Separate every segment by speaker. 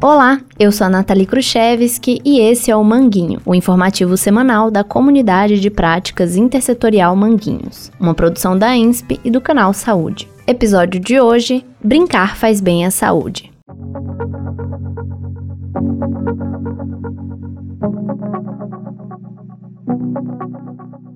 Speaker 1: Olá, eu sou a Nathalie Khrushchevski e esse é o Manguinho, o informativo semanal da Comunidade de Práticas Intersetorial Manguinhos, uma produção da INSP e do canal Saúde. Episódio de hoje: Brincar faz bem à saúde.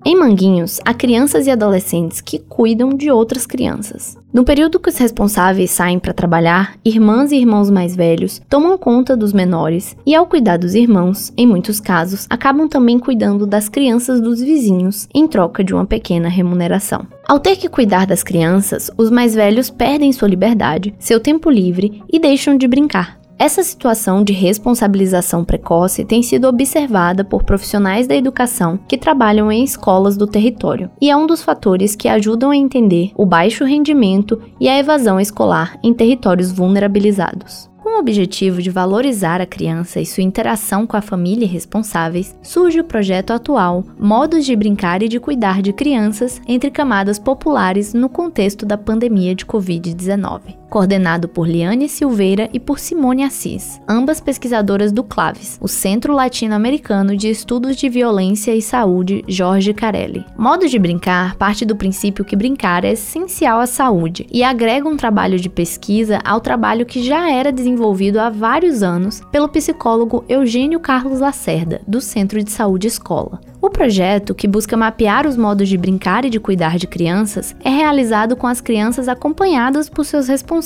Speaker 1: Em Manguinhos, há crianças e adolescentes que cuidam de outras crianças. No período que os responsáveis saem para trabalhar, irmãs e irmãos mais velhos tomam conta dos menores e, ao cuidar dos irmãos, em muitos casos, acabam também cuidando das crianças dos vizinhos em troca de uma pequena remuneração. Ao ter que cuidar das crianças, os mais velhos perdem sua liberdade, seu tempo livre e deixam de brincar. Essa situação de responsabilização precoce tem sido observada por profissionais da educação que trabalham em escolas do território e é um dos fatores que ajudam a entender o baixo rendimento e a evasão escolar em territórios vulnerabilizados. Com o objetivo de valorizar a criança e sua interação com a família responsáveis, surge o projeto atual Modos de Brincar e de Cuidar de Crianças entre Camadas Populares no contexto da pandemia de Covid-19 coordenado por Liane Silveira e por Simone Assis, ambas pesquisadoras do CLAVES, o Centro Latino-Americano de Estudos de Violência e Saúde Jorge Carelli. Modo de brincar parte do princípio que brincar é essencial à saúde e agrega um trabalho de pesquisa ao trabalho que já era desenvolvido há vários anos pelo psicólogo Eugênio Carlos Lacerda, do Centro de Saúde Escola. O projeto, que busca mapear os modos de brincar e de cuidar de crianças, é realizado com as crianças acompanhadas por seus responsáveis.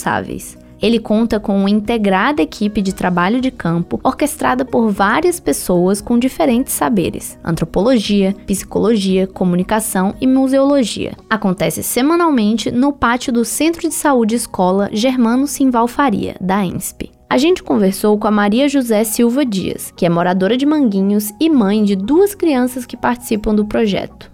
Speaker 1: Ele conta com uma integrada equipe de trabalho de campo orquestrada por várias pessoas com diferentes saberes: antropologia, psicologia, comunicação e museologia. Acontece semanalmente no pátio do Centro de Saúde Escola Germano Simval Faria, da ENSP. A gente conversou com a Maria José Silva Dias, que é moradora de Manguinhos e mãe de duas crianças que participam do projeto.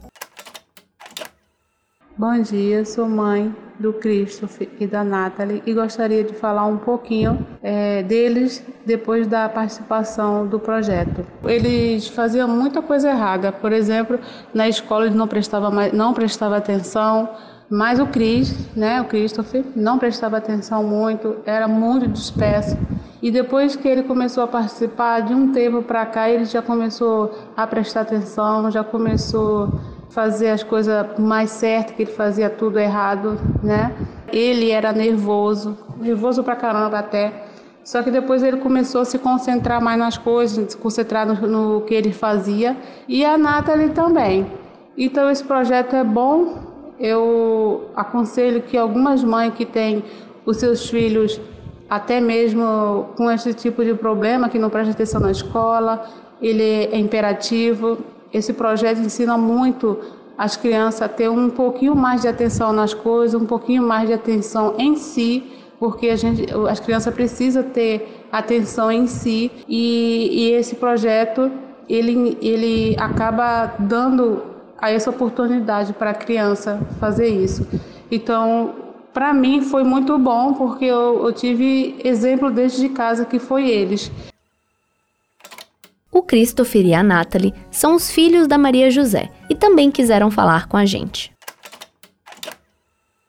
Speaker 2: Bom dia, sou mãe do Christopher e da Natalie e gostaria de falar um pouquinho é, deles depois da participação do projeto. Eles faziam muita coisa errada, por exemplo, na escola eles não prestavam não prestava atenção, mas o Chris, né, o Christopher, não prestava atenção muito, era muito disperso. E depois que ele começou a participar, de um tempo para cá, ele já começou a prestar atenção, já começou fazer as coisas mais certas, que ele fazia tudo errado, né? Ele era nervoso, nervoso pra caramba até. Só que depois ele começou a se concentrar mais nas coisas, se concentrar no, no que ele fazia. E a Nathalie também. Então esse projeto é bom eu aconselho que algumas mães que têm os seus filhos até mesmo com esse tipo de problema, que não presta atenção na escola, ele é imperativo. Esse projeto ensina muito as crianças a ter um pouquinho mais de atenção nas coisas, um pouquinho mais de atenção em si, porque a gente, as crianças precisam ter atenção em si e, e esse projeto ele, ele acaba dando a essa oportunidade para a criança fazer isso. Então, para mim foi muito bom porque eu, eu tive exemplo desde de casa que foi eles.
Speaker 1: O Christopher e a Natalie são os filhos da Maria José e também quiseram falar com a gente.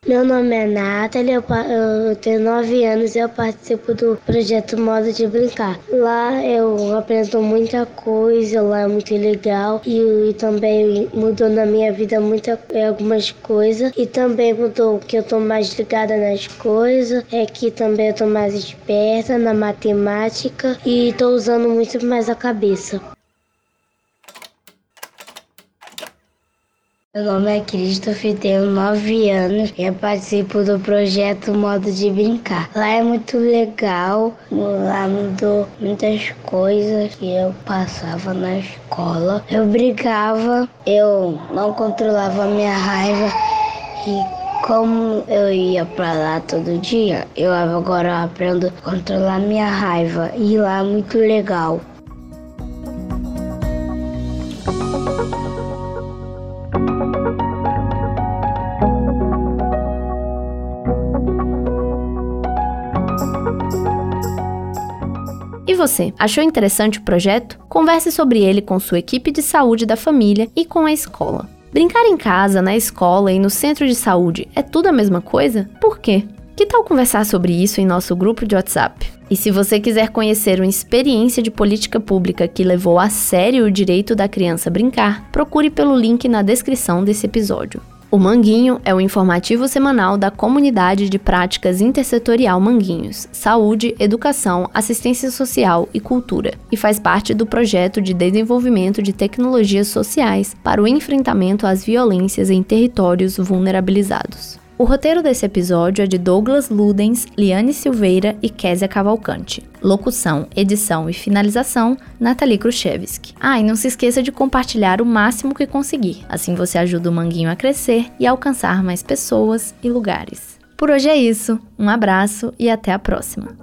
Speaker 3: Meu nome é Nathalie, eu, eu tenho 9 anos e eu participo do projeto Modo de Brincar. Lá eu aprendo muita coisa, lá é muito legal e, e também mudou na minha vida muita, algumas coisas e também mudou que eu tô mais ligada nas coisas, é que também eu tô mais esperta na matemática e tô usando muito mais a cabeça. Meu nome é Christopher, tenho 9 anos e eu participo do projeto Modo de Brincar. Lá é muito legal, lá mudou muitas coisas que eu passava na escola. Eu brigava, eu não controlava minha raiva e como eu ia pra lá todo dia, eu agora aprendo a controlar minha raiva e lá é muito legal.
Speaker 1: Você, achou interessante o projeto? Converse sobre ele com sua equipe de saúde da família e com a escola. Brincar em casa, na escola e no centro de saúde é tudo a mesma coisa? Por quê? Que tal conversar sobre isso em nosso grupo de WhatsApp? E se você quiser conhecer uma experiência de política pública que levou a sério o direito da criança brincar, procure pelo link na descrição desse episódio. O Manguinho é o informativo semanal da Comunidade de Práticas Intersetorial Manguinhos, Saúde, Educação, Assistência Social e Cultura, e faz parte do projeto de desenvolvimento de tecnologias sociais para o enfrentamento às violências em territórios vulnerabilizados. O roteiro desse episódio é de Douglas Ludens, Liane Silveira e Késia Cavalcante. Locução, edição e finalização, Nathalie Khrushchevsky. Ah, e não se esqueça de compartilhar o máximo que conseguir, assim você ajuda o Manguinho a crescer e alcançar mais pessoas e lugares. Por hoje é isso, um abraço e até a próxima!